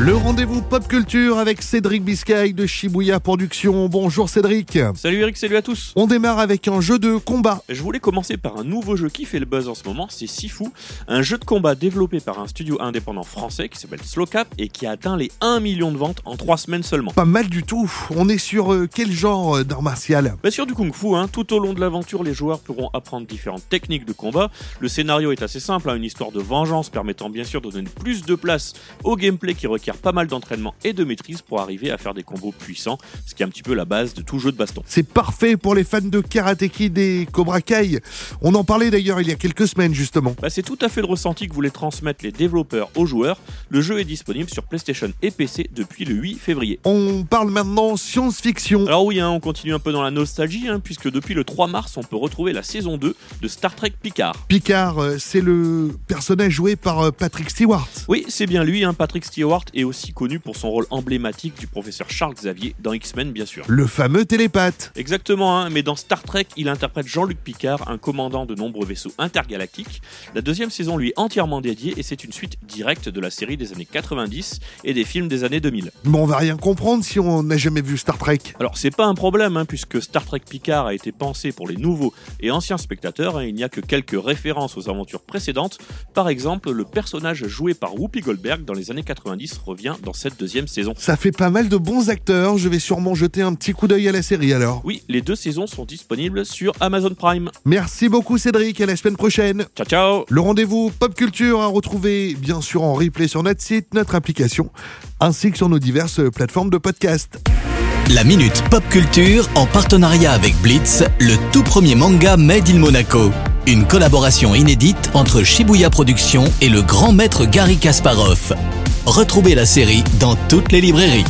Le rendez-vous pop culture avec Cédric Biscay de Shibuya Productions. Bonjour Cédric. Salut Eric, salut à tous. On démarre avec un jeu de combat. Je voulais commencer par un nouveau jeu qui fait le buzz en ce moment, c'est Sifu, un jeu de combat développé par un studio indépendant français qui s'appelle Slowcap et qui a atteint les 1 million de ventes en 3 semaines seulement. Pas mal du tout. On est sur euh, quel genre euh, d'art martial Bah sur du kung fu, hein. tout au long de l'aventure, les joueurs pourront apprendre différentes techniques de combat. Le scénario est assez simple, hein. une histoire de vengeance permettant bien sûr de donner plus de place au gameplay qui requiert pas mal d'entraînement et de maîtrise pour arriver à faire des combos puissants, ce qui est un petit peu la base de tout jeu de baston. C'est parfait pour les fans de Karate Kid et Cobra Kai. On en parlait d'ailleurs il y a quelques semaines justement. Bah, c'est tout à fait le ressenti que voulaient transmettre les développeurs aux joueurs. Le jeu est disponible sur PlayStation et PC depuis le 8 février. On parle maintenant science-fiction. Alors oui, hein, on continue un peu dans la nostalgie, hein, puisque depuis le 3 mars, on peut retrouver la saison 2 de Star Trek Picard. Picard, euh, c'est le personnage joué par euh, Patrick Stewart. Oui, c'est bien lui, hein, Patrick Stewart est aussi connu pour son rôle emblématique du professeur Charles Xavier dans X-Men, bien sûr. Le fameux télépathe. Exactement, hein, mais dans Star Trek, il interprète Jean-Luc Picard, un commandant de nombreux vaisseaux intergalactiques. La deuxième saison lui est entièrement dédiée et c'est une suite directe de la série des années 90 et des films des années 2000. Mais on va rien comprendre si on n'a jamais vu Star Trek. Alors c'est pas un problème, hein, puisque Star Trek Picard a été pensé pour les nouveaux et anciens spectateurs, hein, il n'y a que quelques références aux aventures précédentes. Par exemple, le personnage joué par Whoopi Goldberg dans les années 90 revient dans cette deuxième saison. Ça fait pas mal de bons acteurs. Je vais sûrement jeter un petit coup d'œil à la série alors. Oui, les deux saisons sont disponibles sur Amazon Prime. Merci beaucoup Cédric. À la semaine prochaine. Ciao ciao Le rendez-vous Pop Culture à retrouver bien sûr en replay sur notre site, notre application, ainsi que sur nos diverses plateformes de podcast. La Minute Pop Culture en partenariat avec Blitz, le tout premier manga Made in Monaco. Une collaboration inédite entre Shibuya Productions et le grand maître Gary Kasparov. Retrouvez la série dans toutes les librairies.